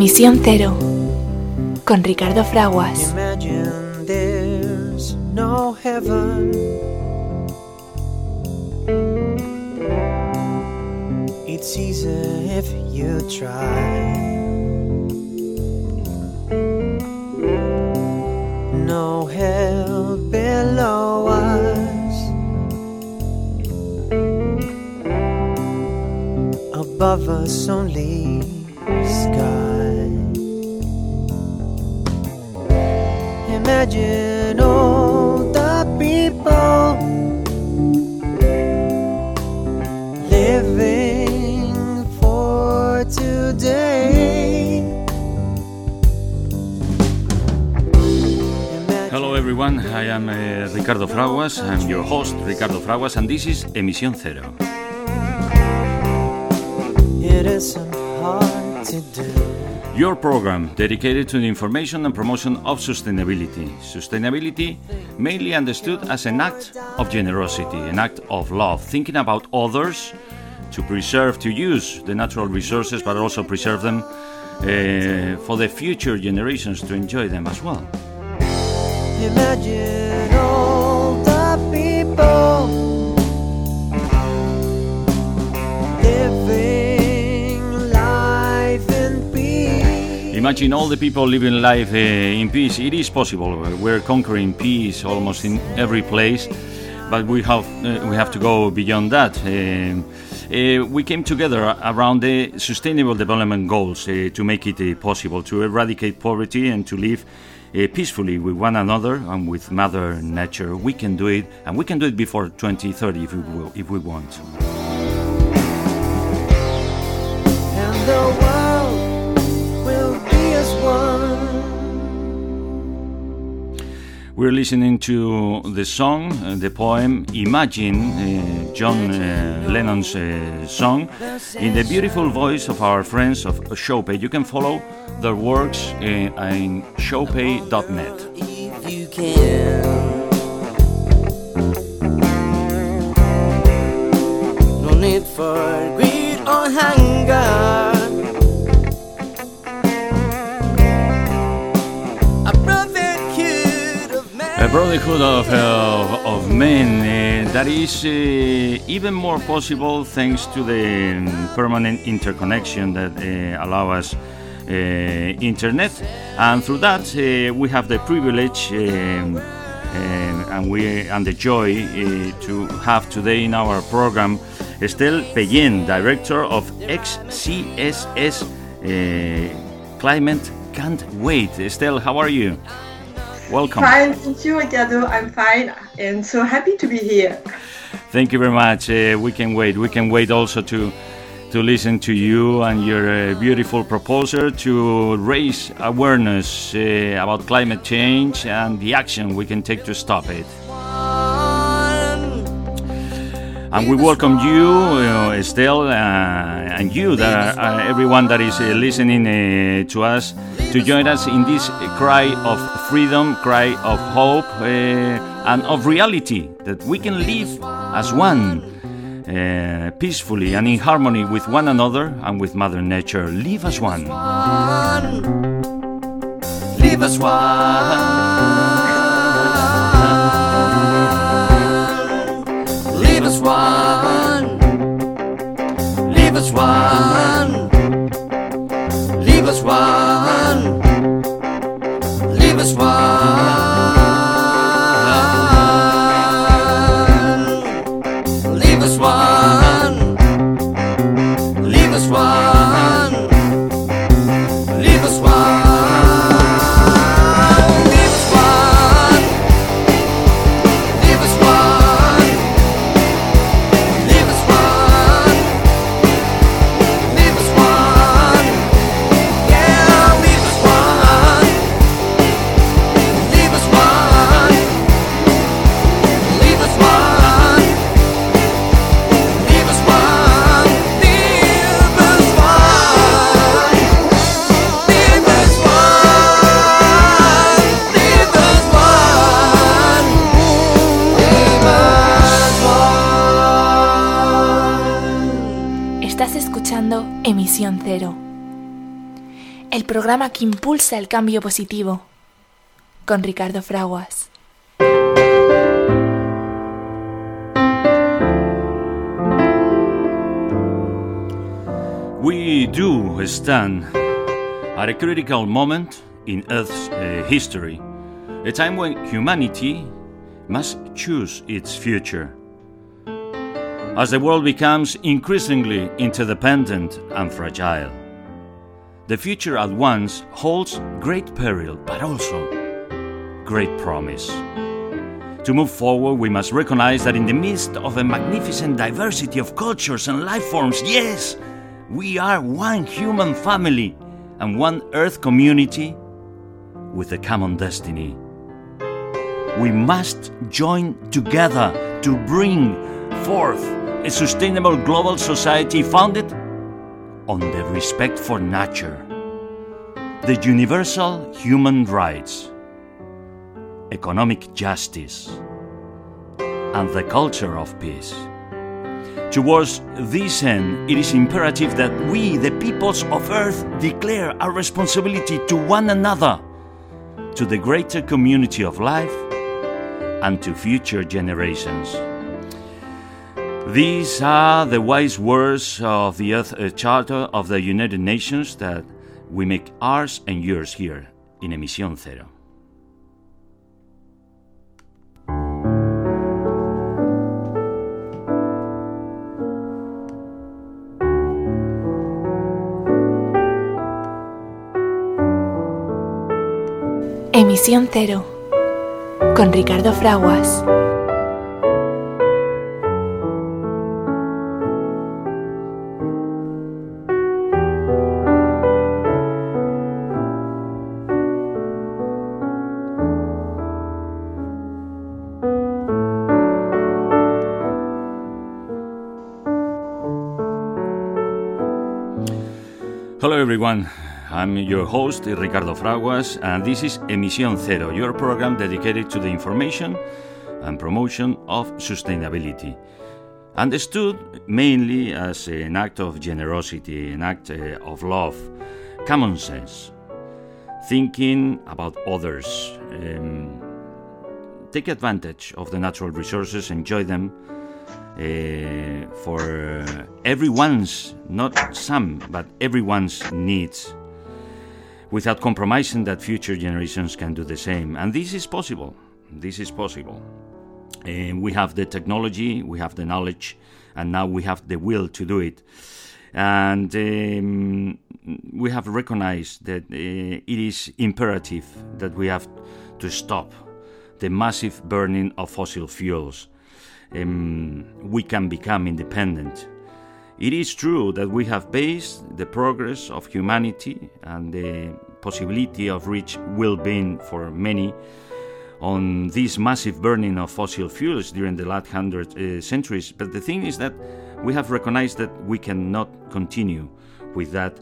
Emisión Cero con Ricardo Fraguas. It's easy if you try. No hell below us. Above us only Imagine all the people living for today. Hello everyone, I am uh, Ricardo Fraguas, I'm your host Ricardo Fraguas and this is Emisión Cero. It isn't hard to do. Your program dedicated to the information and promotion of sustainability. Sustainability mainly understood as an act of generosity, an act of love, thinking about others to preserve, to use the natural resources, but also preserve them uh, for the future generations to enjoy them as well. Imagine Imagine all the people living life uh, in peace. It is possible. We're conquering peace almost in every place, but we have uh, we have to go beyond that. Uh, we came together around the Sustainable Development Goals to make it possible to eradicate poverty and to live peacefully with one another and with Mother Nature. We can do it, and we can do it before 2030 if we will, if we want. We're listening to the song, uh, the poem Imagine, uh, John uh, Lennon's uh, song, in the beautiful voice of our friends of Showpay. You can follow their works in, uh, in showpay.net. No need for greed or hunger. Brotherhood of, uh, of men uh, that is uh, even more possible thanks to the permanent interconnection that uh, allow us internet and through that we have the privilege um, and we and the joy to have today in our program Estelle Peyen, director of XCSS Climate Can't Wait. Estelle, how are you? Welcome. Fine, thank you, Ricardo. I'm fine and so happy to be here. Thank you very much. Uh, we can wait. We can wait also to to listen to you and your uh, beautiful proposal to raise awareness uh, about climate change and the action we can take to stop it. And we welcome you, uh, Estelle, uh, and you, that are, uh, everyone that is uh, listening uh, to us, to join us in this cry of freedom, cry of hope, uh, and of reality that we can live as one, peacefully and in harmony with one another and with Mother Nature. Live as one. Live as one. One. Leave us one. Leave us one. Leave us one. Programa que impulsa el cambio positivo, con Ricardo Fraguas. We do stand at a critical moment in Earth's uh, history, a time when humanity must choose its future. As the world becomes increasingly interdependent and fragile, the future at once holds great peril but also great promise. To move forward, we must recognize that in the midst of a magnificent diversity of cultures and life forms, yes, we are one human family and one earth community with a common destiny. We must join together to bring forth a sustainable global society founded on the respect for nature, the universal human rights, economic justice, and the culture of peace. Towards this end, it is imperative that we, the peoples of Earth, declare our responsibility to one another, to the greater community of life, and to future generations. These are the wise words of the Earth uh, Charter of the United Nations that we make ours and yours here in Emisión Cero. Emisión Cero, con Ricardo Fraguas. Hello, everyone. I'm your host, Ricardo Fraguas, and this is Emisión Cero, your program dedicated to the information and promotion of sustainability. Understood mainly as an act of generosity, an act uh, of love, common sense, thinking about others, um, take advantage of the natural resources, enjoy them uh, for everyone's, not some, but everyone's needs, without compromising that future generations can do the same. And this is possible. This is possible. Uh, we have the technology, we have the knowledge, and now we have the will to do it. And um, we have recognized that uh, it is imperative that we have to stop the massive burning of fossil fuels um, we can become independent. It is true that we have based the progress of humanity and the possibility of rich well being for many on this massive burning of fossil fuels during the last hundred uh, centuries. But the thing is that we have recognized that we cannot continue with that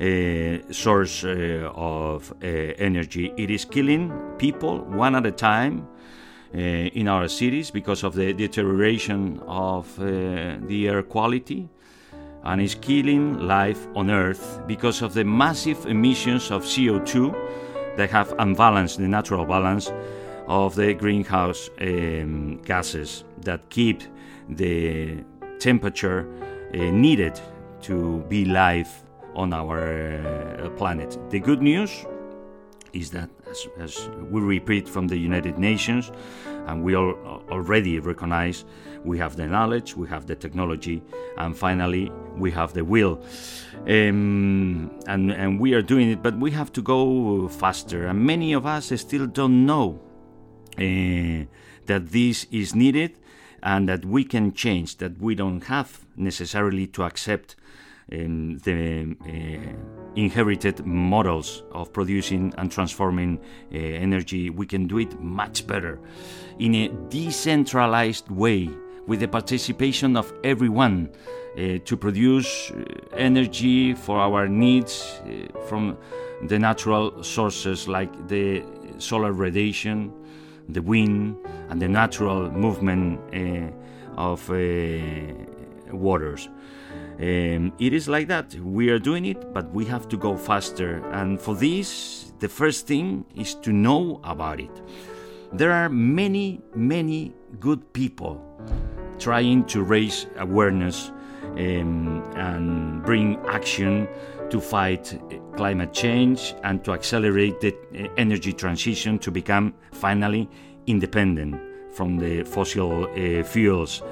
uh, source uh, of uh, energy. It is killing people one at a time in our cities because of the deterioration of uh, the air quality and is killing life on Earth because of the massive emissions of CO2 that have unbalanced the natural balance of the greenhouse um, gases that keep the temperature uh, needed to be life on our uh, planet. The good news is that, as, as, we repeat from the United Nations, and we all already recognize we have the knowledge, we have the technology, and finally we have the will. Um, and, and we are doing it, but we have to go faster. And many of us still don't know uh, that this is needed and that we can change, that we don't have necessarily to accept um, the uh, inherited models of producing and transforming uh, energy, we can do it much better in a decentralized way with the participation of everyone uh, to produce uh, energy for our needs uh, from the natural sources like the solar radiation, the wind, and the natural movement uh, of waters. Um, it is like that. We are doing it, but we have to go faster. And for this, the first thing is to know about it. There are many, many good people trying to raise awareness um, and bring action to fight climate change and to accelerate the uh, energy transition to become finally independent from the fossil uh, fuels.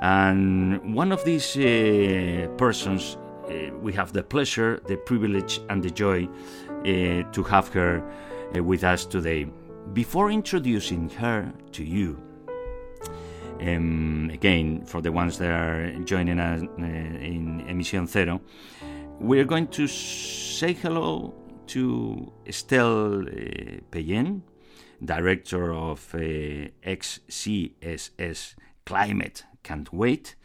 And one of these uh, persons, uh, we have the pleasure, the privilege, and the joy uh, to have her uh, with us today. Before introducing her to you, um, again, for the ones that are joining us uh, in Emisión Cero, we're going to say hello to Estelle uh, Peyen, director of XCSS Climate Can't Wait.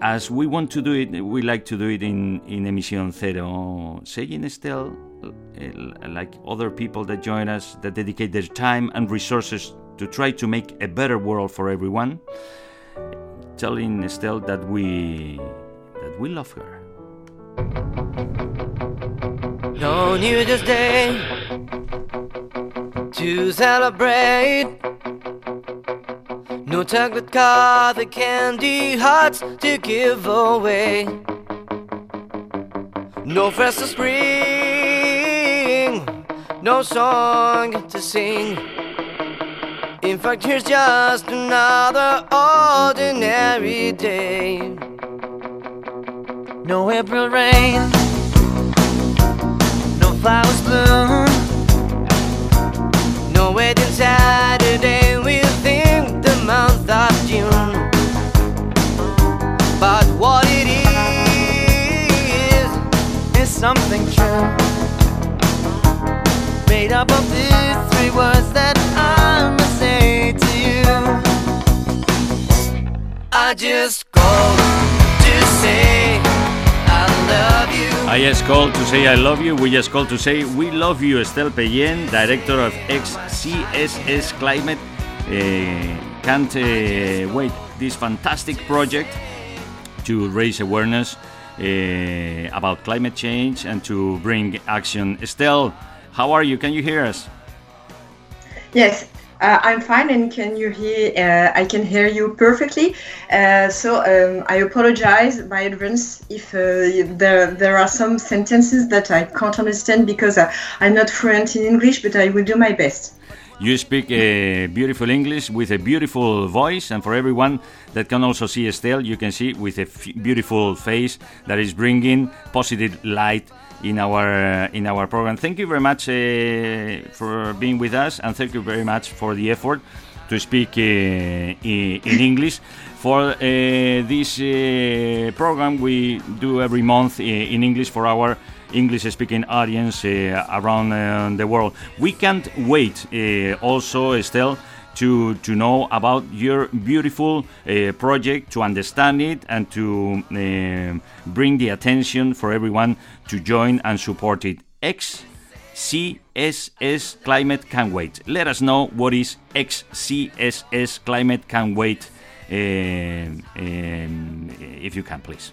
As we want to do it, we like to do it in, in Emisión Cero, saying Estelle, uh, like other people that join us, that dedicate their time and resources to try to make a better world for everyone, telling Estelle that we that we love her. No New Year's Day to celebrate. No chocolate car, the candy hearts to give away. No festive spring, no song to sing. In fact, here's just another ordinary day. No April rain, no flowers bloom, no wedding Saturday But what it is, is something true. Made up of these three words that I must say to you. I just called to say I love you. I just called to say I love you. We just called to say we love you, Estelle Peyen, director of XCSS Climate. Uh, can't uh, wait this fantastic project to raise awareness uh, about climate change and to bring action. Estelle, how are you? Can you hear us? Yes, uh, I'm fine, and can you hear? Uh, I can hear you perfectly. Uh, so um, I apologize by advance if uh, there there are some sentences that I can't understand because uh, I'm not fluent in English, but I will do my best. You speak uh, beautiful English with a beautiful voice, and for everyone that can also see Estelle, you can see with a beautiful face that is bringing positive light in our uh, in our program. Thank you very much uh, for being with us, and thank you very much for the effort to speak uh, in, English. For uh, this program, we do every month in English for our English-speaking audience uh, around uh, the world. We can't wait. Uh, also, Estelle to to know about your beautiful uh, project, to understand it, and to uh, bring the attention for everyone to join and support it. XCSS Climate Can Wait. Let us know what is XCSS Climate Can Wait, uh, um, if you can, please.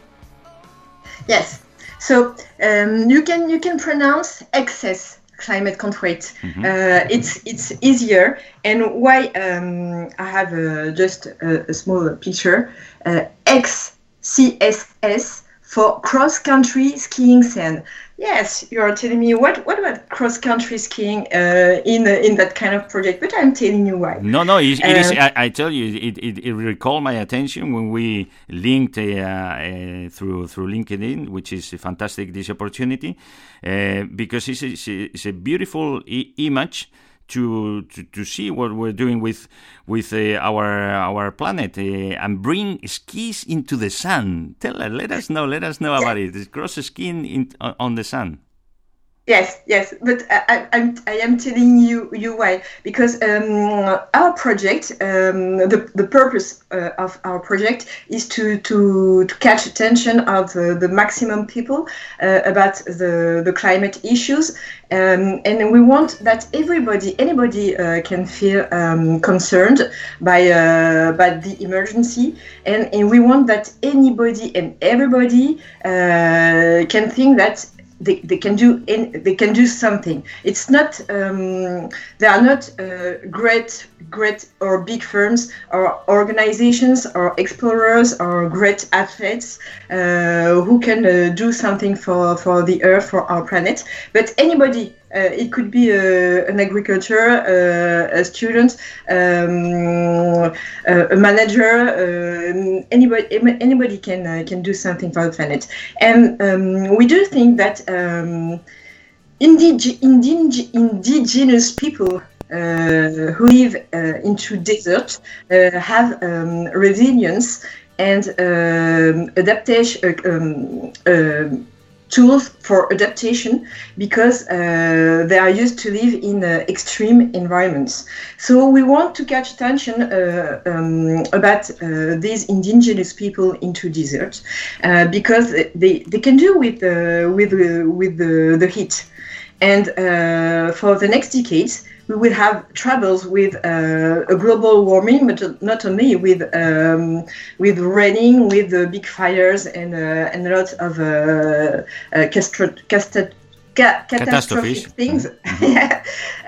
Yes. So um, you can you can pronounce excess climate can't wait. Uh, it's it's easier. And why um, I have uh, just a, a small picture. Uh, XCSS for cross country skiing sand. Yes, you are telling me what what about cross country skiing uh, in in that kind of project? But I'm telling you why. No, no, it, it is. Um, I, I tell you, it, it, it recalled my attention when we linked uh, uh, through through LinkedIn, which is a fantastic. This opportunity uh, because it's a, it's a, it's a beautiful I- image. To, to, to see what we're doing with with uh, our our planet uh, and bring skis into the sun. Tell let us know. Let us know about it. Cross skiing in, on the sun. Yes, yes, but I, I, I am telling you you why. Because um, our project, um, the, the purpose uh, of our project is to, to, to catch attention of the, the maximum people uh, about the, the climate issues, um, and we want that everybody, anybody uh, can feel um, concerned by uh, by the emergency, and, and we want that anybody and everybody uh, can think that they, they can do they can do something. It's not um, they are not uh, great great or big firms or organizations or explorers or great athletes uh, who can uh, do something for for the earth for our planet. But anybody uh, it could be a, an agriculture, uh, a student, um, a, a manager. Anybody, anybody can uh, can do something for the planet, and um, we do think that um, indig- indig- indigenous people uh, who live uh, into desert uh, have um, resilience and um, adaptation um, tools for adaptation because uh, they are used to live in uh, extreme environments. So we want to catch attention uh, um, about uh, these indigenous people into desert uh, because they, they can do with with with the, the heat. And uh, for the next decades, we will have troubles with uh, a global warming, but not only with um, with raining, with uh, big fires and uh, and a lot of uh, uh, ca- catastrophic things. Mm-hmm.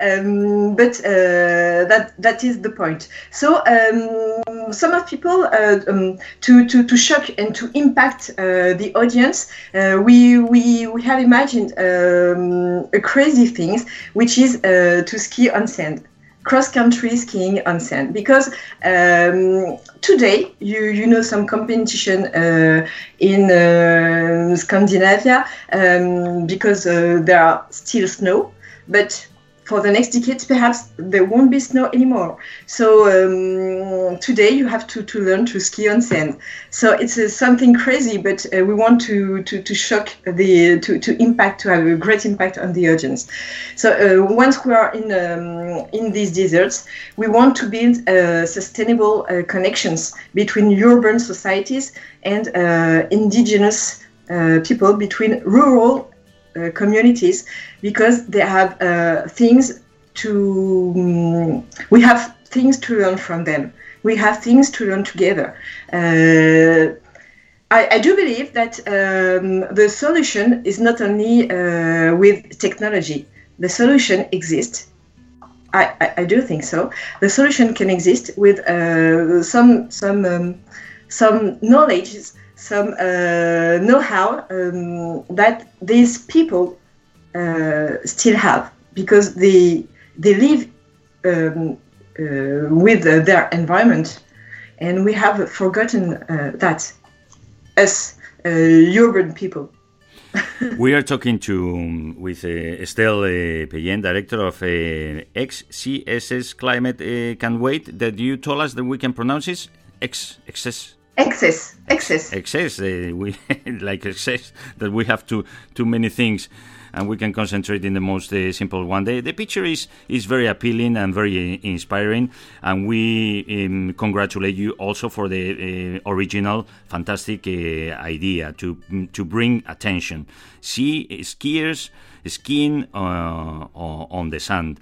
um, but uh, that that is the point. So um, some of people uh, um, to, to to shock and to impact uh, the audience, uh, we we we have imagined um, a crazy things, which is uh, to ski on sand cross-country skiing on sand because um, today you you know some competition uh, in uh, Scandinavia um, because uh, there are still snow. But for the next decades, perhaps there won't be snow anymore. So um, today you have to, to learn to ski on sand. So it's uh, something crazy, but uh, we want to, to, to shock the to, to impact to have a great impact on the audience. So uh, once we are in um, in these deserts, we want to build uh, sustainable uh, connections between urban societies and uh, indigenous people, between rural uh, communities because they have uh, things to um, we have things to learn from them. We have things to learn together. Uh, I, I, do believe that um, the solution is not only uh, with technology. The solution exists. I, I, I, do think so. The solution can exist with uh, some some um, some knowledge some uh, know-how um, that these people uh, still have because they they live um, uh, with their environment, and we have forgotten that as urban people. we are talking to um, with uh, Estelle uh, director of uh, XCSS Climate uh, Can Wait. That you told us that we can pronounce it X XS excess excess. Excess uh, we like excess that we have too too many things and we can concentrate in the most uh, simple one. The, the picture is is very appealing and very uh, inspiring and we um, congratulate you also for the uh, original fantastic idea to to bring attention. See skiers skiing uh, on the sand.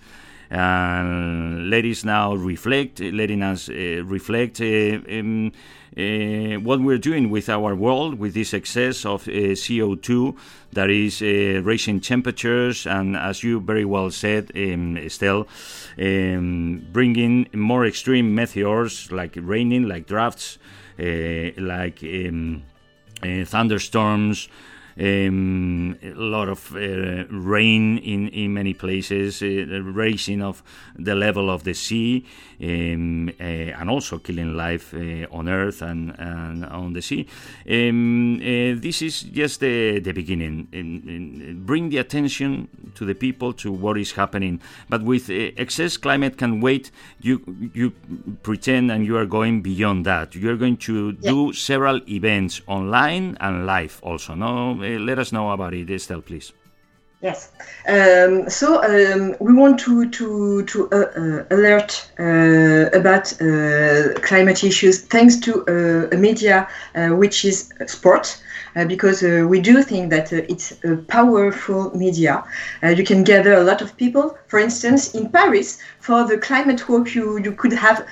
And let us now reflect, letting us reflect um, uh, what we're doing with our world, with this excess of uh, CO2 that is uh, raising temperatures, and as you very well said, um, Estelle, um, bringing more extreme meteors like raining, like droughts, uh, like um, thunderstorms um, a lot of uh, rain in, in many places, uh, raising of the level of the sea, um, uh, and also killing life uh, on Earth and, and on the sea. Um, uh, this is just the, the beginning. In, in, bring the attention to the people to what is happening. But with uh, excess climate can wait, you you pretend and you are going beyond that. You are going to yeah. do several events online and live also. No let us know about it, Estelle, please. Yes. Um, so um, we want to to to uh, uh, alert uh, about uh, climate issues thanks to uh, a media uh, which is sport. because we do think that it's a powerful media. you can gather a lot of people. For instance, in Paris, for the climate walk, you, you could have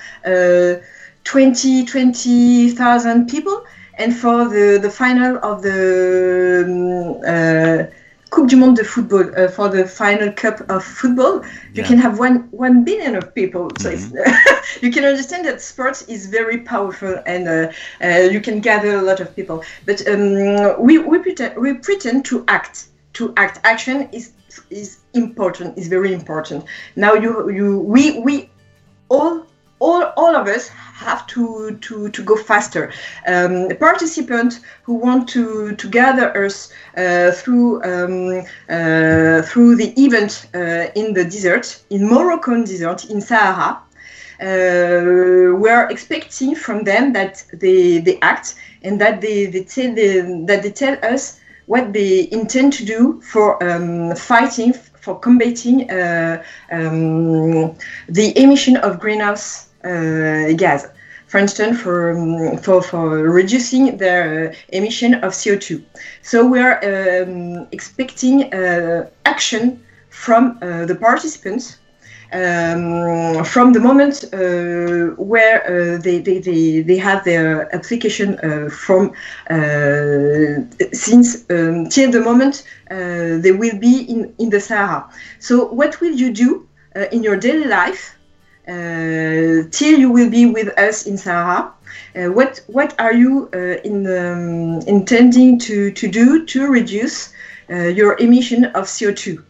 20, 20,000 people. And for the, the final of the um, Coupe du Monde de football uh, for the final cup of football, you yeah. can have one one billion of people. So mm-hmm. you can understand that sports is very powerful and uh, uh, you can gather a lot of people. But um, we we pretend we pretend to act. To act, action is is important. Is very important. Now you you we we all all all of us have to, to, to go faster. Um, participants who want to, to gather us uh, through, um, uh, through the event uh, in the desert, in Moroccan desert, in Sahara, uh, we're expecting from them that they, they act and that they, they, tell, they, that they tell us what they intend to do for um, fighting, for combating uh, um, the emission of greenhouse gas. For instance, for, for, for reducing their uh, emission of CO2. So we are um, expecting uh, action from the participants um, from the moment uh, where uh, they, they, they, they, have their application uh, from since um, till the moment they will be in, in the Sahara. So what will you do in your daily life uh, till you will be with us in Sahara. Uh, what what are you uh, in, um, intending to, to do to reduce your emission of CO2?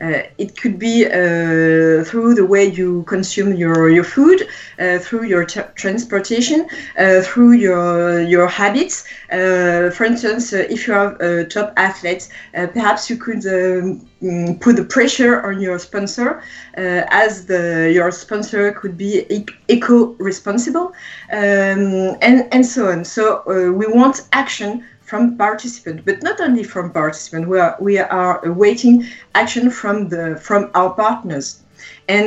Uh, it could be uh, through the way you consume your, your food, uh, through your transportation, uh, through your your habits. Uh, for instance, uh, if you are a top athlete, perhaps you could um, mm, put the pressure on your sponsor, as the your sponsor could be eco-responsible, um, and and so on. So we want action from participants, but not only from participants. We are we are awaiting action from the from our partners, and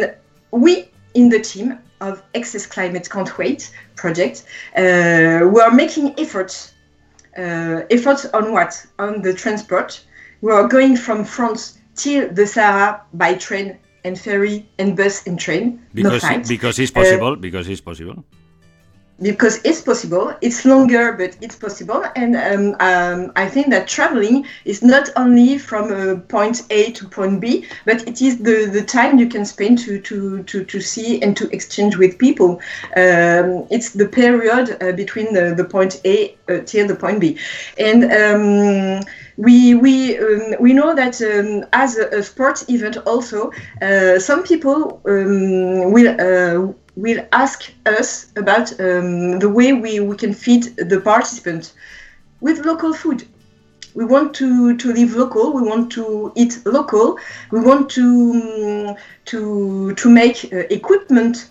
we in the team of Excess Climate Can't Wait project, uh, we are making efforts. Uh, efforts on what? On the transport. We are going from France till the Sahara by train and ferry and bus and train. Because no because it's possible. Uh, because it's possible because it's possible. It's longer, but it's possible. And um, um, I think that traveling is not only from uh, point A to point B, but it is the, the time you can spend to, to, to, to see and to exchange with people. Um, it's the period uh, between the, the point A uh, till the point B. And um, we we um, we know that um, as a, a, sports event also uh, some people um, will uh, will ask us about um, the way we, we can feed the participants with local food. We want to, to live local. We want to eat local. We want to um, to to make uh, equipment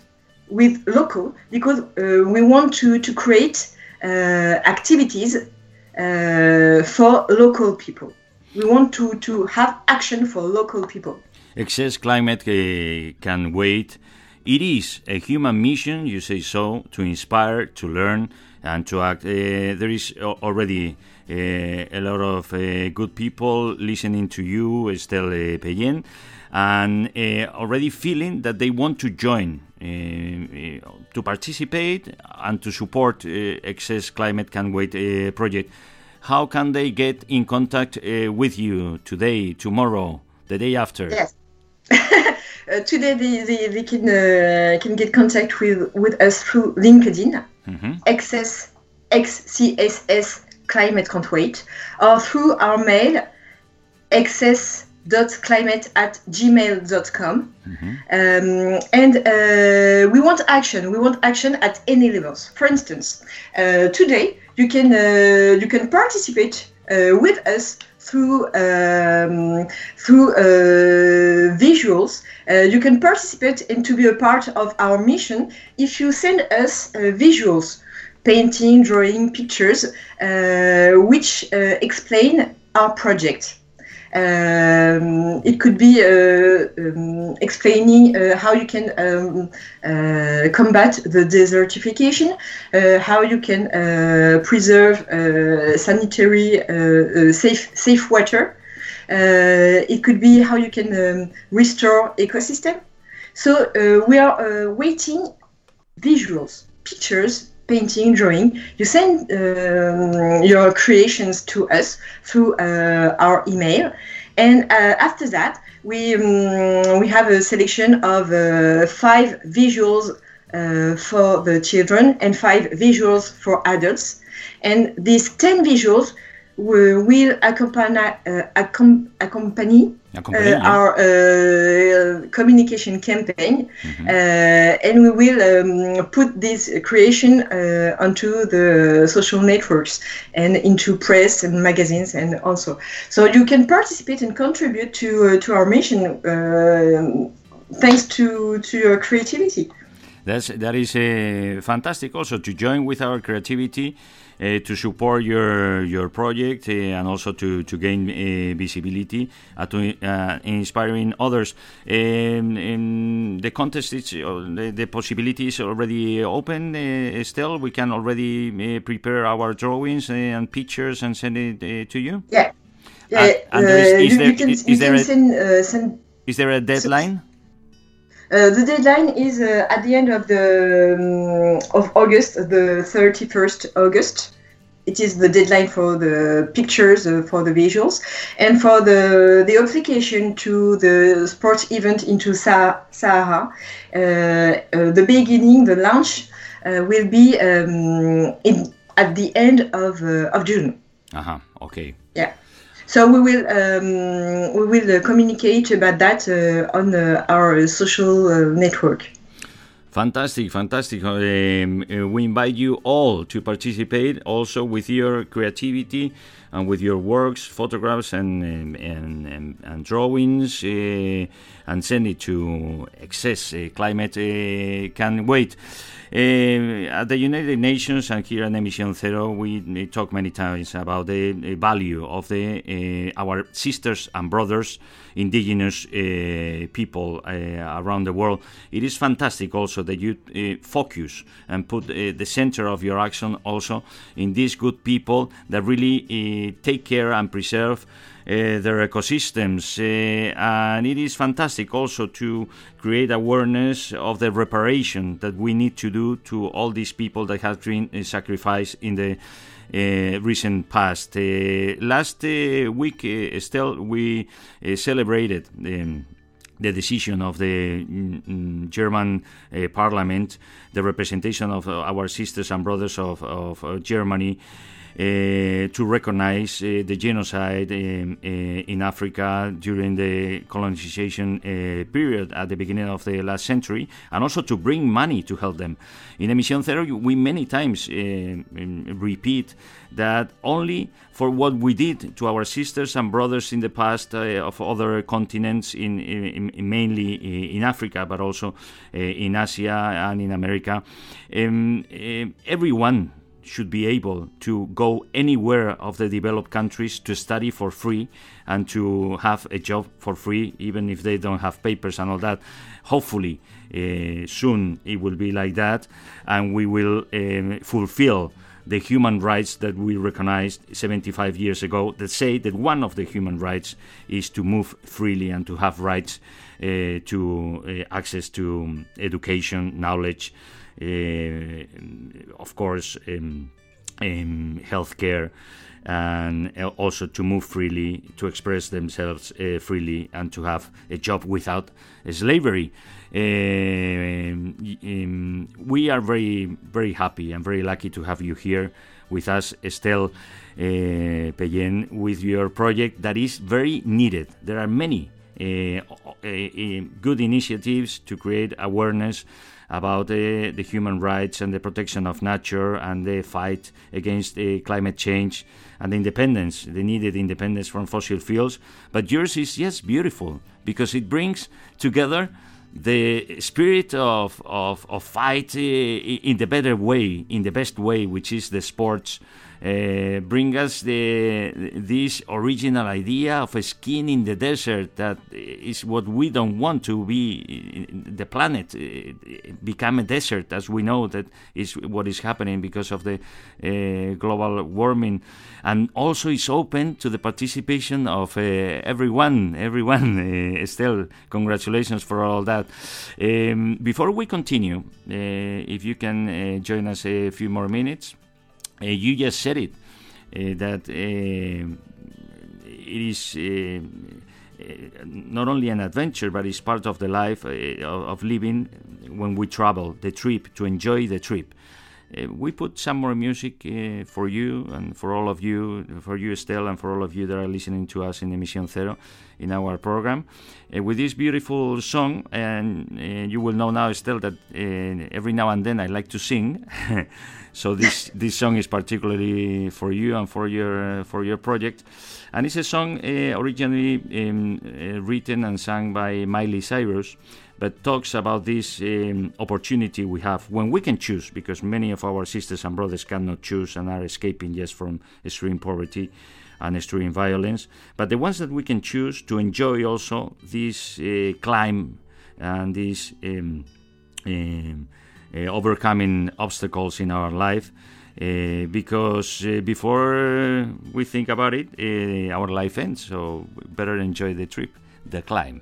with local because uh, we want to to create uh, activities for local people. We want to to have action for local people. Excess climate uh, can wait it is a human mission, you say so, to inspire, to learn, and to act. Uh, there is already uh, a lot of uh, good people listening to you, Estelle uh, Peyen, and uh, already feeling that they want to join, uh, to participate, and to support Excess Climate Can Wait project. How can they get in contact with you today, tomorrow, the day after? Yes. Uh, today they, they, they can uh, can get contact with with us through LinkedIn, mm-hmm. XS XCSS Climate Can't Wait, or through our mail excess.climate at gmail.com. Mm-hmm. Um, and uh, we want action. We want action at any levels. For instance, uh, today you can uh, you can participate uh, with us through um, through uh, visuals. Uh, you can participate and to be a part of our mission if you send us uh, visuals, painting, drawing, pictures, uh, which uh, explain our project. Um, it could be uh, um, explaining uh, how you can um, uh, combat the desertification, how you can preserve sanitary safe safe water. It could be how you can um, restore ecosystem. So we are waiting visuals, pictures, painting, drawing. You send um, your creations to us through uh, our email, and uh, after that, we um, we have a selection of uh, five visuals uh, for the children and five visuals for adults, and these ten visuals will, will accompany uh, accom- accompany Accompany, uh, yeah. our uh, communication campaign, Mhm. uh, and we will um, put this creation uh, onto the social networks and into press and magazines and also. So you can participate and contribute to uh, to our mission uh, thanks to to your creativity. That's that is uh, fantastic. Also to join with our creativity, to support your your project, uh, and also to to gain uh, visibility, uh, to uh, inspiring others. Um, um, the contest is uh, the, the possibility is already open. Uh, still, we can already uh, prepare our drawings uh, and pictures and send it uh, to you. Yeah. Yeah, And- and there is- uh, is there- can, is there a- send, uh, send Is there a deadline? Uh, the deadline is uh, at the end of the um, of August, the thirty first August. It is the deadline for the pictures, uh, for the visuals, and for the the application to the sports event into Sa- Sahara. Uh, uh, the beginning, the launch, uh, will be um, in at the end of uh, of June. Uh huh. Okay. Yeah. So we will um, we will uh, communicate about that uh, on uh, our social network. Fantastic, fantastic. Um, we invite you all to participate also with your creativity and with your works, photographs, and, um, and, and, and drawings, uh, and send it to Excess uh, Climate uh, Can Wait. At the United Nations and here at Emission Zero, we, talk many times about the, value of the our sisters and brothers, indigenous people around the world. It is fantastic also that you focus and put the center of your action also in these good people that really take care and preserve uh, their ecosystems. Uh, and it is fantastic also to create awareness of the reparation that we need to do to all these people that have been uh, sacrificed in the uh, recent past. Uh, last uh, week, Estelle, we celebrated. Um, the decision of the mm, mm, German parliament, the representation of our sisters and brothers of, of Germany, to recognize uh, the genocide um, uh, in Africa during the colonization uh, period at the beginning of the last century, and also to bring money to help them. In Emission Zero, we many times uh, um, repeat that only for what we did to our sisters and brothers in the past uh, of other continents, in, in, in mainly uh, in Africa, but also uh, in Asia and in America, um, uh, everyone should be able to go anywhere of the developed countries to study for free and to have a job for free, even if they don't have papers and all that. Hopefully, uh, soon it will be like that, and we will um, fulfill the human rights that we recognized 75 years ago that say that one of the human rights is to move freely and to have rights uh, to uh, access to um, education, knowledge, of course, um, um, healthcare, and uh, also to move freely, to express themselves uh, freely, and to have a job without slavery. Um, um, we are very, very happy and very lucky to have you here with us, Estelle uh, Peyen, with your project that is very needed. There are many uh, uh, uh, good initiatives to create awareness about uh, the human rights and the protection of nature and the fight against climate change and the independence, the needed independence from fossil fuels. But yours is, yes, beautiful because it brings together the spirit of, of, of fight uh, in the better way, in the best way, which is the sports uh, bring us the this original idea of a skin in the desert that is what we don't want to be the planet uh, become a desert as we know that is what is happening because of the uh, global warming. And also is open to the participation of uh, everyone everyone Estelle. Congratulations for all that. Um, before we continue if you can join us a few more minutes you just said it uh, that uh, it is not only an adventure, but it's part of the life of living when we travel, the trip, to enjoy the trip. Uh, we put some more music uh, for you and for all of you, for you, Estelle, and for all of you that are listening to us in Emission Zero in our program. Uh, with this beautiful song, and you will know now, Estelle, that every now and then I like to sing. so this this song is particularly for you and for your for your project. And it's a song originally um, written and sung by Miley Cyrus but talks about this um, opportunity we have when we can choose, because many of our sisters and brothers cannot choose and are escaping just from extreme poverty and extreme violence. But the ones that we can choose to enjoy also this uh, climb and this um, um, uh, overcoming obstacles in our life. Uh, because uh, before we think about it, uh, our life ends. So better enjoy the trip, the climb.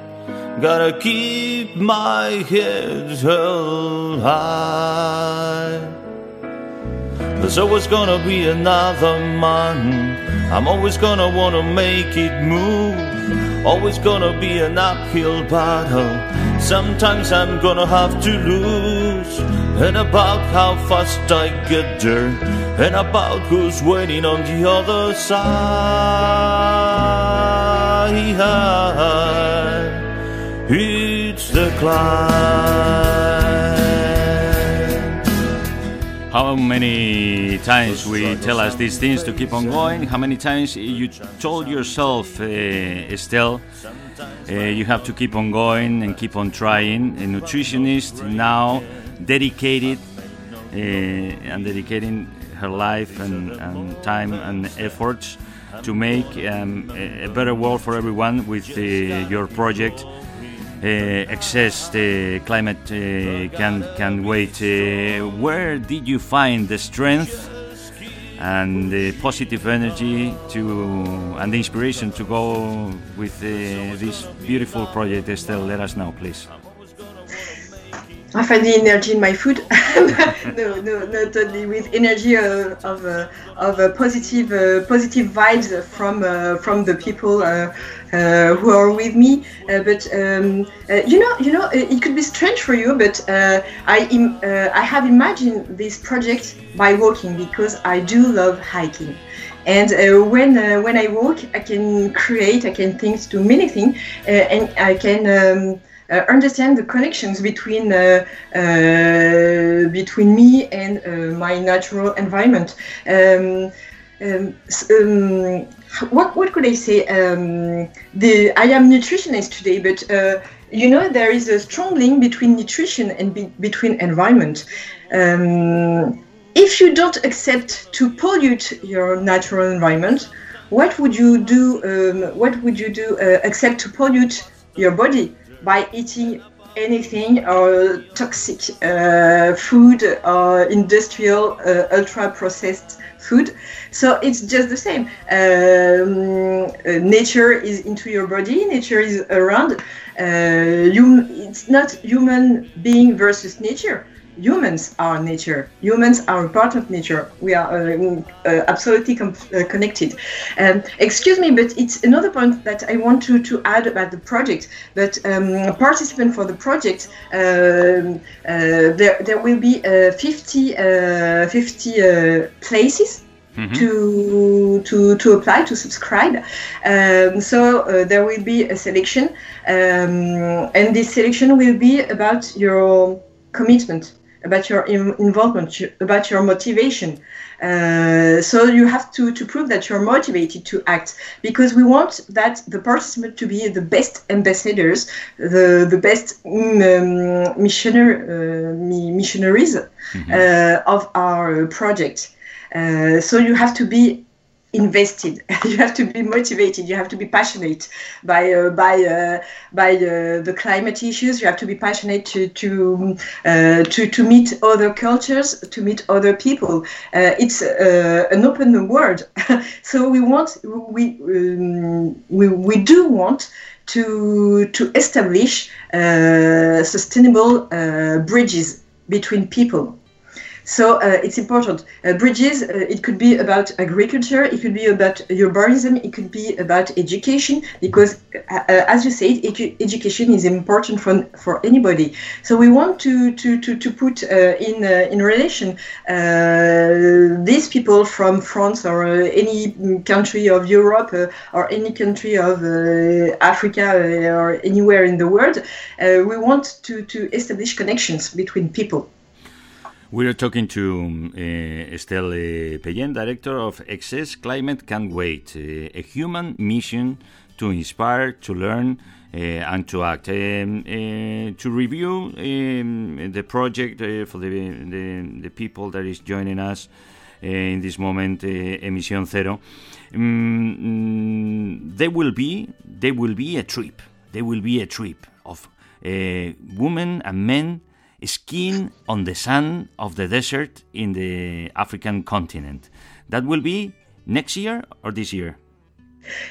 Gotta keep my head held high. There's always gonna be another man. I'm always gonna wanna make it move. Always gonna be an uphill battle. Sometimes I'm gonna have to lose. And about how fast I get there. And about who's waiting on the other side. It's the climb. How many times we tell us these things to keep on going? How many times you told yourself, uh, Estelle, uh, you have to keep on going and keep on trying? A nutritionist now dedicated uh, and dedicating her life and, and, time and efforts to make um, a better world for everyone with uh, your project excess the climate uh, can can wait. Uh, where did you find the strength and the positive energy to and the inspiration to go with this beautiful project, Estelle? Let us know, please. I find the energy in my food. no, no, not only with energy uh, of uh, of uh, positive positive vibes from from the people uh, who are with me. Uh, but um, uh, you know, you know, it could be strange for you, but I Im- I have imagined this project by walking because I do love hiking. And uh, when uh, when I walk, I can create, I can think to many things, uh, and I can um, understand the connections between between me and my natural environment. Um, um, um, what what could I say? Um, the I am nutritionist today, but uh, you know there is a strong link between nutrition and be, between environment. Um, if you don't accept to pollute your natural environment, what would you do? Um, what would you do? Uh, accept to pollute your body by eating anything or toxic uh, food or industrial uh, ultra processed food. So it's just the same. Um, uh, nature is into your body. Nature is around. Uh, you, it's not human being versus nature. Humans are nature. Humans are a part of nature. We are uh, uh, absolutely com- uh, connected. Um, excuse me, but it's another point that I want to, to add about the project. But um, participant for the project, um, uh, there, there will be uh, 50, uh, 50 places Mm-hmm. to to to apply to subscribe. Um, so uh, there will be a selection, um, and this selection will be about your commitment, about your involvement, about your motivation. Uh, so you have to, to prove that you're motivated to act because we want that the participants to be the best ambassadors, the the best um, missioner, uh, missionaries mm-hmm. uh, of our project. Uh, so you have to be invested. You have to be motivated. You have to be passionate by uh, by uh, by uh, the climate issues. You have to be passionate to to uh, to, to meet other cultures to meet other people. Uh, it's uh, an open world. So we want we um, we, we do want to to establish sustainable bridges between people so uh, it's important. Uh, bridges, uh, it could be about agriculture, it could be about urbanism, it could be about education, because uh, as you said, edu education is important for, for anybody. So we want to, to, to, to put uh, in, uh, in relation these people from France or any country of Europe or any country of Africa or anywhere in the world. we want to, to establish connections between people. We are talking to uh, Estelle Peyen, director of Excess Climate Can't Wait, uh, a human mission to inspire, to learn, uh, and to act. Um, to review um, the project for the, the, the, people that is joining us in this moment, Emisión Cero, um, there will be there will be a trip. There will be a trip of women and men skiing on the sand of the desert in the African continent. That will be next year or this year?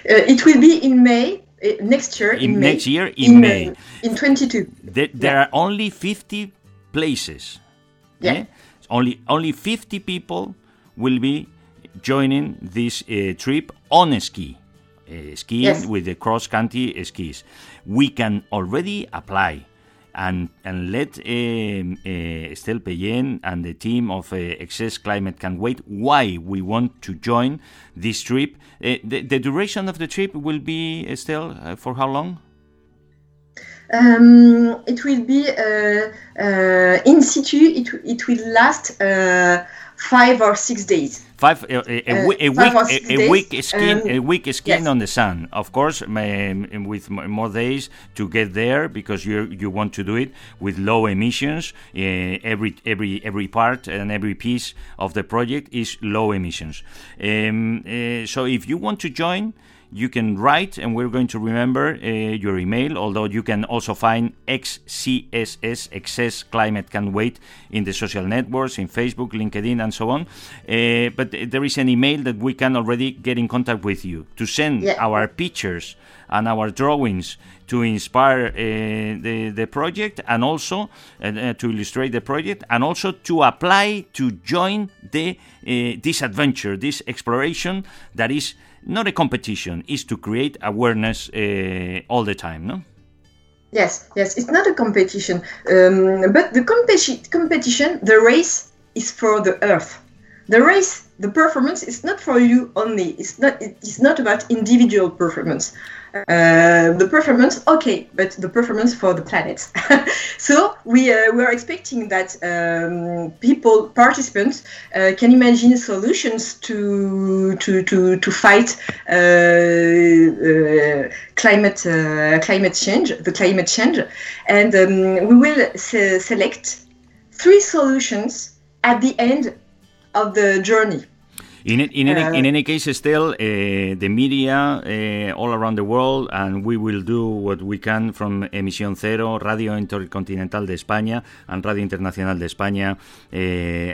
Uh, it will be in May. Uh, next year in, in next year in, in May in 22 there, there yeah. are only 50 places yeah eh? only only 50 people will be joining this uh, trip on ski uh, skiing yes. with the cross country skis we can already apply and and let uh, uh, Estelle Peyen and the team of uh, Excess Climate Can Wait why we want to join this trip. Uh, the, the, duration of the trip will be, Estelle, uh, for how long? Um, it will be uh, in situ, it, it will last five or six days. Five a, a, a, uh, a week a, week skiing um, a week skiing yes. on the sun. Of course, um, with more days to get there because you you want to do it with low emissions. Uh, every every every part and every piece of the project is low emissions. Um, uh, so if you want to join you can write, and we're going to remember uh, your email, although you can also find XCSS, Excess Climate Can Wait, in the social networks, in Facebook, LinkedIn, and so on. Uh, but there is an email that we can already get in contact with you to send yeah. our pictures and our drawings to inspire uh, the, the project and also uh, uh, to illustrate the project and also to apply to join the uh, this adventure, this exploration that is not a competition, is to create awareness uh, all the time, no? Yes, yes, it's not a competition, um, but the competi- competition, the race is for the earth. The race, the performance is not for you only. It's not. It's not about individual performance. Uh, the performance, okay, but the performance for the planet. so we uh, we are expecting that um, people, participants, uh, can imagine solutions to to to to fight uh, uh, climate climate change, the climate change, and um, we will se- select three solutions at the end of the journey. In, in, any, in uh, any case, still, uh, the media uh, all around the world, and we will do what we can from Emisión Cero, Radio Intercontinental de España, and Radio Internacional de España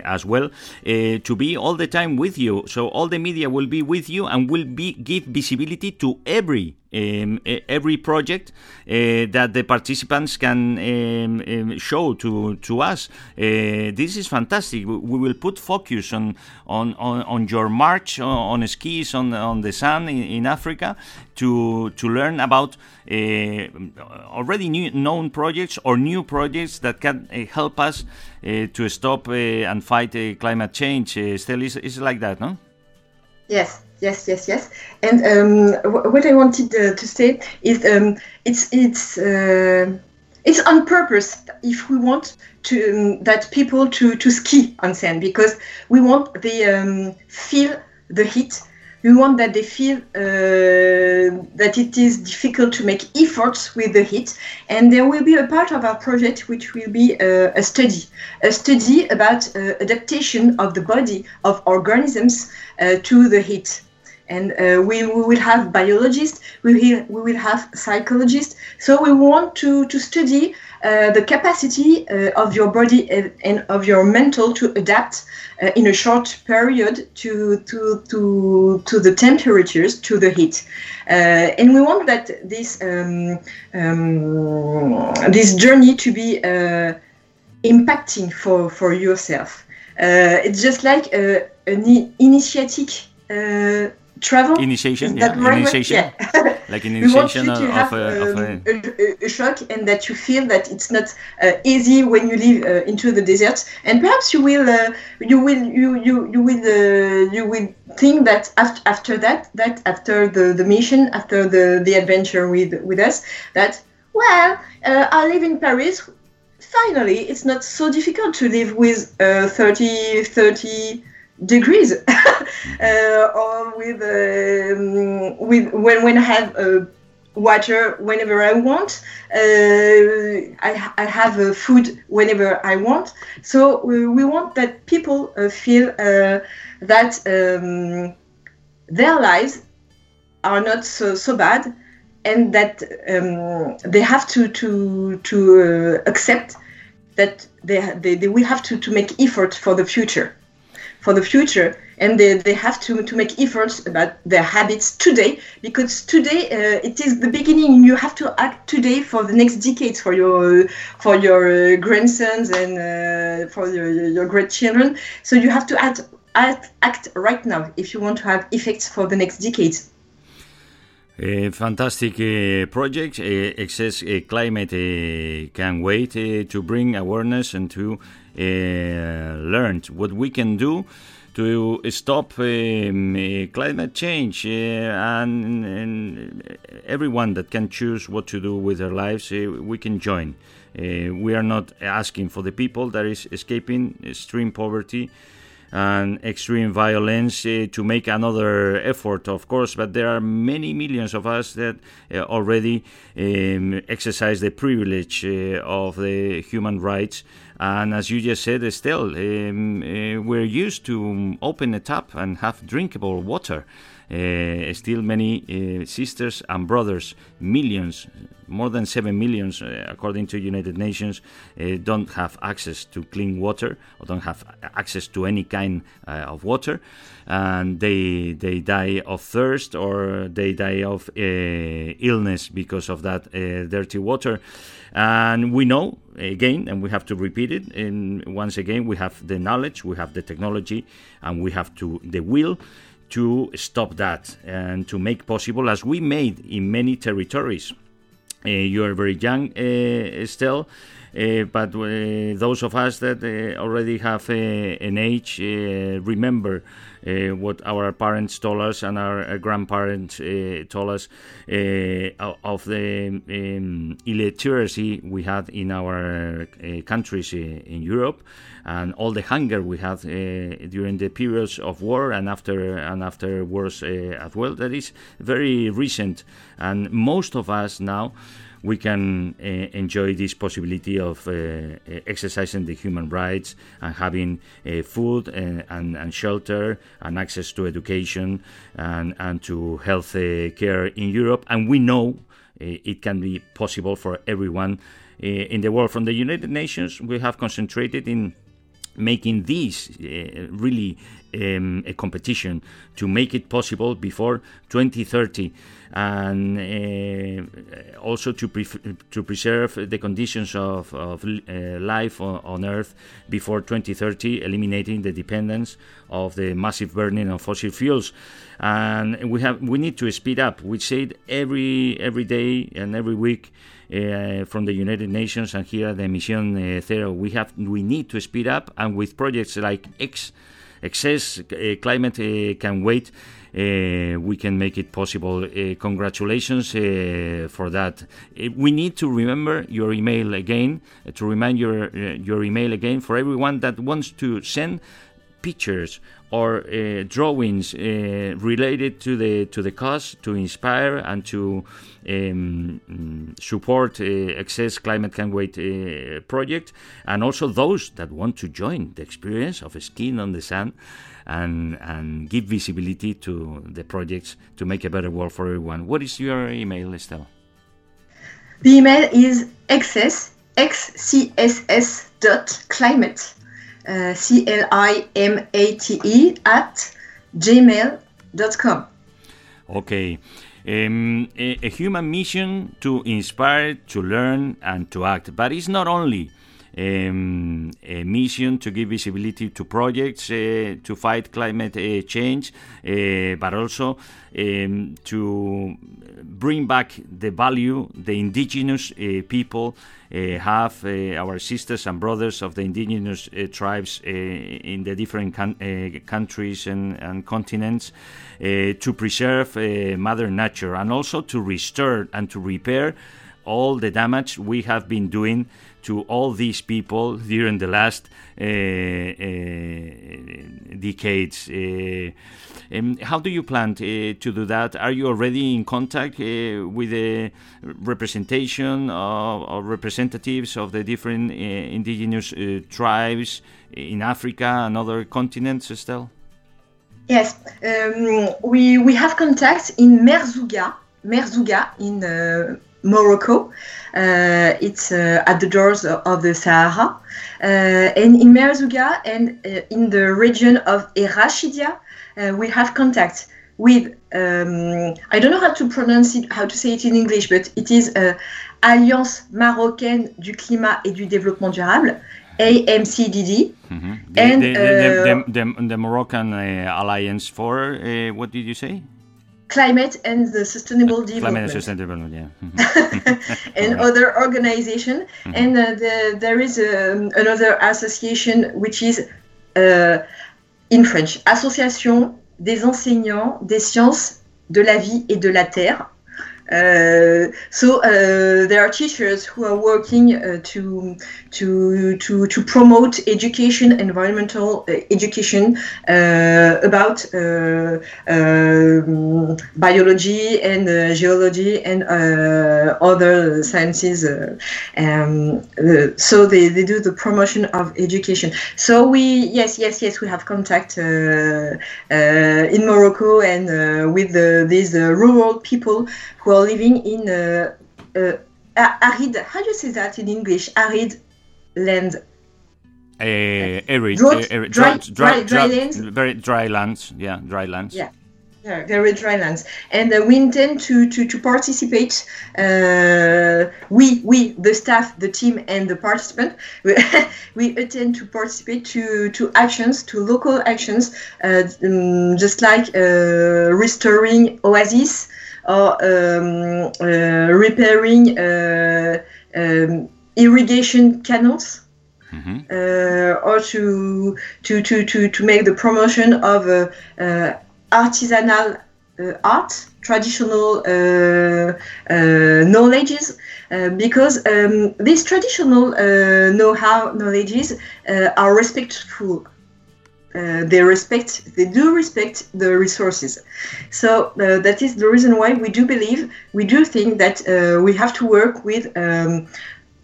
as well, to be all the time with you. So all the media will be with you and will be give visibility to every um, every project uh, that the participants can um, um, show to to us. Uh, this is fantastic. We will put focus on on, on, on your march on, on, skis on on the sun in, in Africa to to learn about uh, already new, known projects or new projects that can uh, help us uh, to stop and fight climate change. Uh, Estelle, is like that, no? Yes, yes, yes, yes. And um, what I wanted uh, to say is um, it's it's uh, it's on purpose if we want to um, that people to to ski on sand because we want the um, feel the heat. We want that they feel uh, that it is difficult to make efforts with the heat, and there will be a part of our project which will be uh, a study, a study about uh, adaptation of the body of organisms uh, to the heat and uh, we, we will have biologists, we will, we will have psychologists. So we want to, to study uh, the capacity uh, of your body and of your mental to adapt uh, in a short period to, to, to, to the temperatures, to the heat. Uh, and we want that this, um, um, this journey to be uh, impacting for, for yourself. it's just like an initiatic travel? Initiation? Yeah, right initiation. Yeah. like an initiation of, have, um, a, a, shock and that you feel that it's not uh, easy when you live uh, into the desert. And perhaps you will uh, you will you you you will uh, you will think that after, after that that after the, the mission after the the adventure with with us that well uh, I live in Paris. Finally it's not so difficult to live with uh, 30 30 degrees uh, or with um, with when when I have uh, water whenever I want. Uh, I, I have uh, food whenever I want. So we, we want that people uh, feel uh, that um, their lives are not so, so bad and that um, they have to to to accept that they, they, they will have to, to make effort for the future for the future and they, they have to, to make efforts about their habits today because today uh, it is the beginning. You have to act today for the next decades for your for your uh, grandsons and uh, for your, your great children so you have to act, act act right now if you want to have effects for the next decades. A fantastic uh, project. Uh, Access uh, Climate uh, can wait uh, to bring awareness and to uh, learned what we can do to stop um, climate change uh, and, and, everyone that can choose what to do with their lives uh, we can join we are not asking for the people that is escaping extreme poverty and extreme violence uh, to make another effort, of course. But there are many millions of us that uh, already um, exercise the privilege uh, of the human rights. And as you just said, Estelle, um, uh, we're used to open a tap and have drinkable water. Uh, still, many uh, sisters and brothers, millions, more than 7 millions, uh, according to United Nations, don't have access to clean water or don't have access to any kind of water. And they, they die of thirst or they die of illness because of that dirty water. And we know, again, and we have to repeat it, and once again, we have the knowledge, we have the technology, and we have to the will to stop that and to make possible, as we made in many territories. Uh, you are very young, uh, still. Uh, but uh, those of us that uh, already have uh, an age uh, remember uh, what our parents told us and our grandparents told us of the um, illiteracy we had in our countries in Europe and all the hunger we had during the periods of war and after and after wars as well. That is very recent, and most of us now we can uh, enjoy this possibility of uh, uh, exercising the human rights and having food and, and, and, shelter and access to education and, and to health care in Europe. And we know it can be possible for everyone in the world. From the United Nations, we have concentrated in making this uh, really um, a competition to make it possible before 2030 and uh, also to, to preserve the conditions of, of uh, life on, Earth before 2030, eliminating the dependence of the massive burning of fossil fuels. And we have we need to speed up. We say it every every day and every week. Uh, from the United Nations and here at the Mission uh, Zero, we have we need to speed up, and with projects like X, excess uh, climate uh, can wait. Uh, we can make it possible. Congratulations for that. we need to remember your email again, to remind your your email again for everyone that wants to send pictures or uh, drawings uh, related to the to the cause to inspire and to um, support uh, Excess Climate Can Wait uh, project, and also those that want to join the experience of skiing on the sand and and give visibility to the projects to make a better world for everyone. What is your email, Estelle? The email is excess xcss dot climate c l i m a t e at gmail.com. Okay. Um, a, a, human mission to inspire, to learn, and to act. But it's not only um, a mission to give visibility to projects uh, to fight climate uh, change, but also um, to bring back the value the indigenous people have, our sisters and brothers of the indigenous tribes in the different countries and, and continents, to preserve Mother Nature and also to restore and to repair all the damage we have been doing to all these people during the last uh, uh, decades. Uh, um, how do you plan to, to, do that? Are you already in contact with the representation or representatives of the different indigenous tribes in Africa and other continents, Estelle? Yes, um, we, we have contacts in Merzouga, Merzouga in uh, Morocco. Uh, it's uh, at the doors of the Sahara. Uh, and in Merzouga and in the region of Errachidia, we have contact with um, I don't know how to pronounce it, how to say it in English, but it is uh, Alliance Marocaine du Climat et du Développement Durable, AMCDD. Mm-hmm. The, and the, the, the, the Moroccan uh, Alliance for uh, what did you say? Climate and the sustainable development. Climate and sustainable, yeah. and right. other organization. Mm-hmm. And uh, the, there is um, another association which is uh, in French, Association des enseignants des sciences de la vie et de la terre. Uh, so uh, there are teachers who are working uh, to to to to promote education, environmental uh, education uh, about uh, um, biology and geology and other sciences. Um, so they, they do the promotion of education. So we yes yes yes we have contact in Morocco and with the, these rural people who are living in uh, uh, arid. How do you say that in English? Arid land. Uh, arid, dry, dry, dry, dry, lands. Very dry lands. Yeah, dry lands. Yeah. Yeah, very dry lands, and uh, we intend to to, to participate. Uh, we we the staff, the team, and the participant. We, we intend to participate to to actions, to local actions, uh, um, just like uh, restoring oasis, or um, uh, repairing uh, um, irrigation canals. Mm-hmm. Uh, or to, to, to, to, to make the promotion of artisanal art, traditional knowledges, uh, because um, these traditional uh, know-how knowledges uh, are respectful uh, they respect they do respect the resources so uh, that is the reason why we do believe we do think that uh, we have to work with um,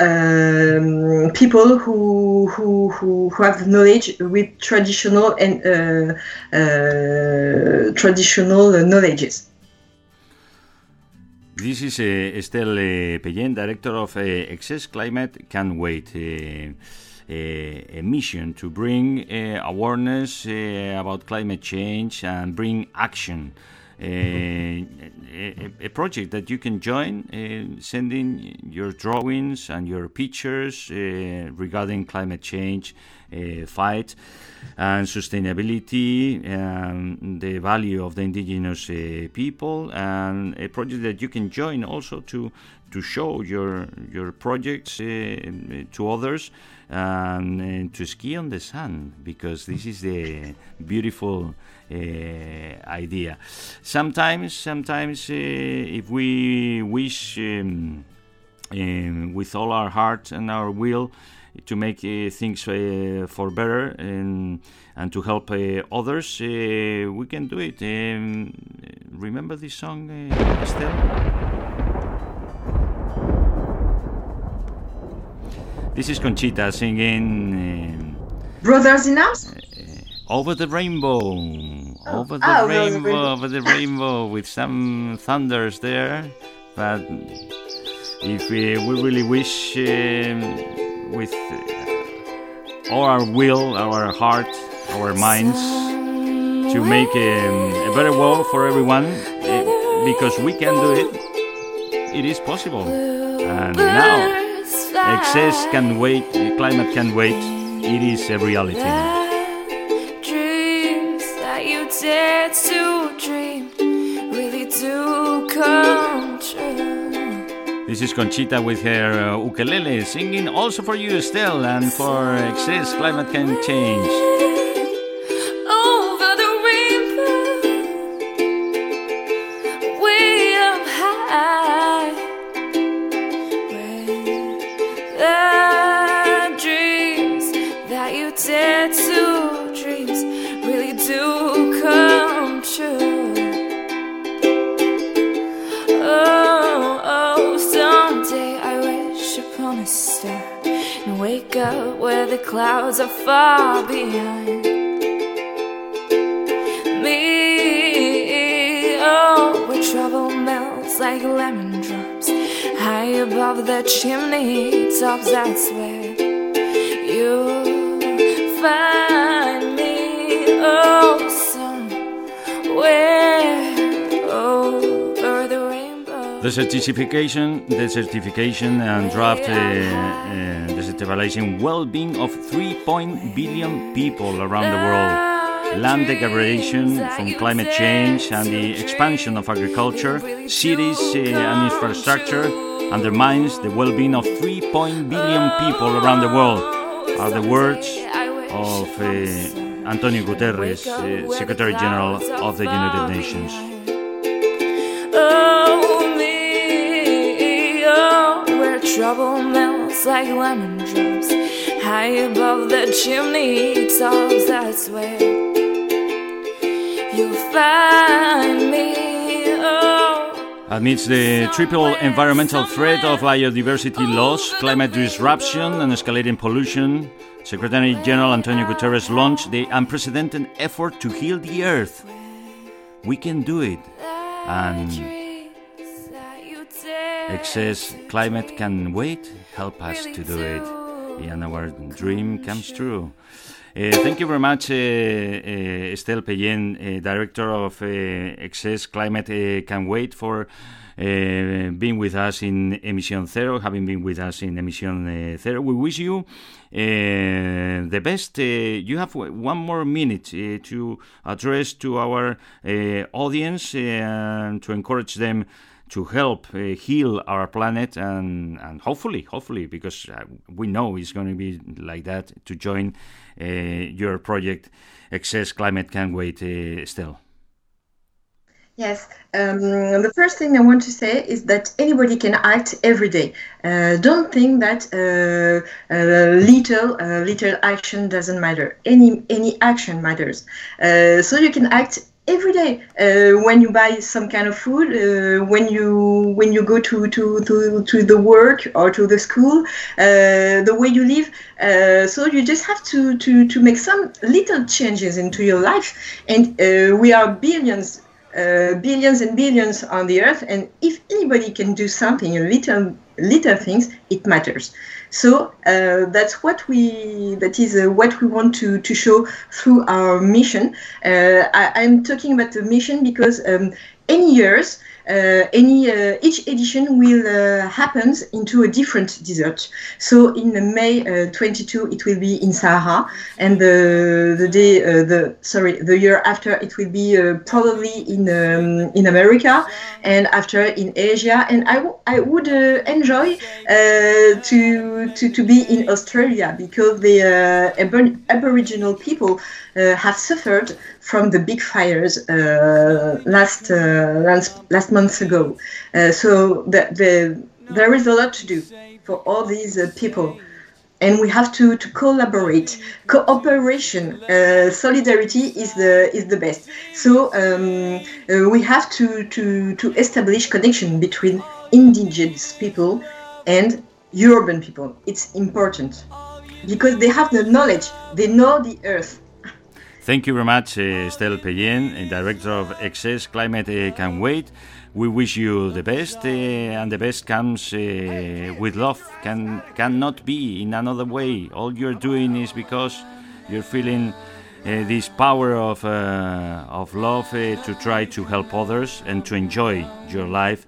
um, people who, who, who, who have knowledge with traditional and uh, uh, traditional knowledges. This is Estelle Peyen, director of Excess Climate Can Wait. a, a mission to bring uh, awareness uh, about climate change and bring action. Uh, a, a, project that you can join, uh, sending your drawings and your pictures uh, regarding climate change uh, fight and sustainability, and the value of the indigenous people, and a project that you can join also to to show your your projects to others and, uh, to ski on the sun because this is the beautiful uh, idea. Sometimes, sometimes uh, if we wish um, um, with all our heart and our will to make uh, things uh, for better and and to help uh, others, we can do it. Um, remember this song, Estelle? This is Conchita singing. Uh, Brothers in Arms? Uh, over the rainbow. Oh. Over the oh, rainbow, over the rainbow, with some thunders there. But if we, we really wish, um, with all our will, our heart, our minds, to make um, a better world for everyone, uh, because we can do it, it is possible. And now. Excess can wait, climate can wait, it is a reality. Dreams that you dare to dream really do come true. This is Conchita with her uh, ukulele singing also for you, Estelle, and for Excess Climate Can Change. The chimney tops. That's where you find me. Oh, somewhere over the rainbow. Desertification, the certification and draft. Uh, uh, stabilizing well-being of 3 billion people around the world. Land degradation from climate change and the expansion of agriculture, cities uh, and infrastructure undermines the well-being of 3 billion people around the world are the words of uh, Antonio Guterres, uh, Secretary General of the United Nations. Oh, me, oh, where trouble melts like lemon drops high above the chimney tops. That's where you'll find me. Amidst the triple environmental threat of biodiversity loss, climate disruption, and escalating pollution, Secretary General Antonio Guterres launched the unprecedented effort to heal the earth. We can do it. And excess climate can wait. Help us to do it and our dream comes true. Uh, thank you very much, uh, uh, Estelle Peyen, Director of Excess Climate Can Wait, for being with us in Emission Zero, having been with us in Emission Zero. We wish you the best. you have one more minute to address to our audience and to encourage them to help uh, heal our planet and, and hopefully, hopefully, because uh, we know it's going to be like that, to join your project, Excess Climate Can Wait, uh, still. Yes, um, the first thing I want to say is that anybody can act every day. Uh, don't think that uh, uh, little uh, little action doesn't matter. Any any action matters. Uh, so you can act every day. Uh, when you buy some kind of food uh, when you when you go to, to, to, to the work or to the school uh, the way you live uh, so you just have to, to, to make some little changes into your life. And uh, we are billions uh, billions and billions on the earth. And if anybody can do something little little things, it matters. So uh, that's what we that is uh, what we want to, to show through our mission. Uh, I, am talking about the mission because um, any years Uh, any uh, each edition will uh, happens into a different desert. So in May uh, 22 it will be in Sahara, and the the day uh, the sorry the year after it will be probably in um, in America, and after in Asia. And I, I would enjoy to, to to be in Australia because the Aboriginal people have suffered from the big fires uh, last, uh, last last months ago. Uh, so the, the, there is a lot to do for all these people. And we have to, to collaborate. Cooperation, uh, solidarity is the is the best. So um, uh, we have to, to, to establish connection between indigenous people and urban people. It's important because they have the knowledge. They know the earth Thank you very much, uh, Estelle Peyen, uh, Director of Excess Climate uh, Can Wait. We wish you the best, uh, and the best comes with love. Can cannot be in another way. All you're doing is because you're feeling this power of of love to try to help others and to enjoy your life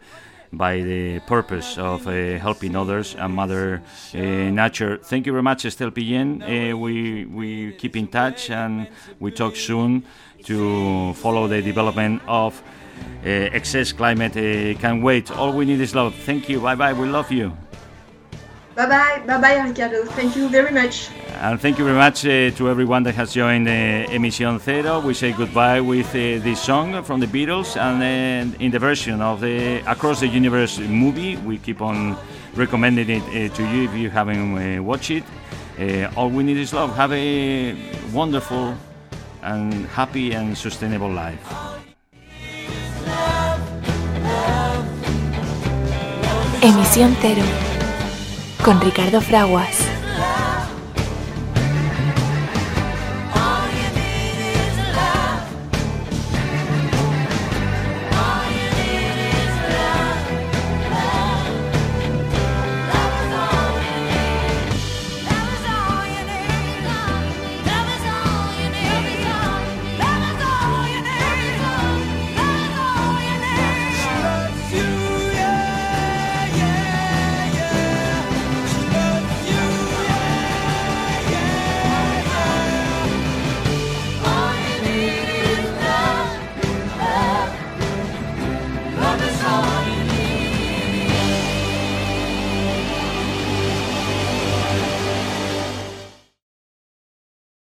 by the purpose of uh, helping others and Mother uh, Nature. Thank you very much, Estelle Pillen. Uh, we, we keep in touch and we talk soon to follow the development of uh, excess climate. Uh, can wait. All we need is love. Thank you. Bye bye. We love you. Bye bye. Bye bye, Ricardo. Thank you very much. And thank you very much uh, to everyone that has joined uh, Emisión Cero. We say goodbye with uh, this song from the Beatles and uh, in the version of the Across the Universe movie. We keep on recommending it uh, to you if you haven't uh, watched it. all we need is love. Have a wonderful and happy and sustainable life. Emisión Cero con Ricardo Fraguas.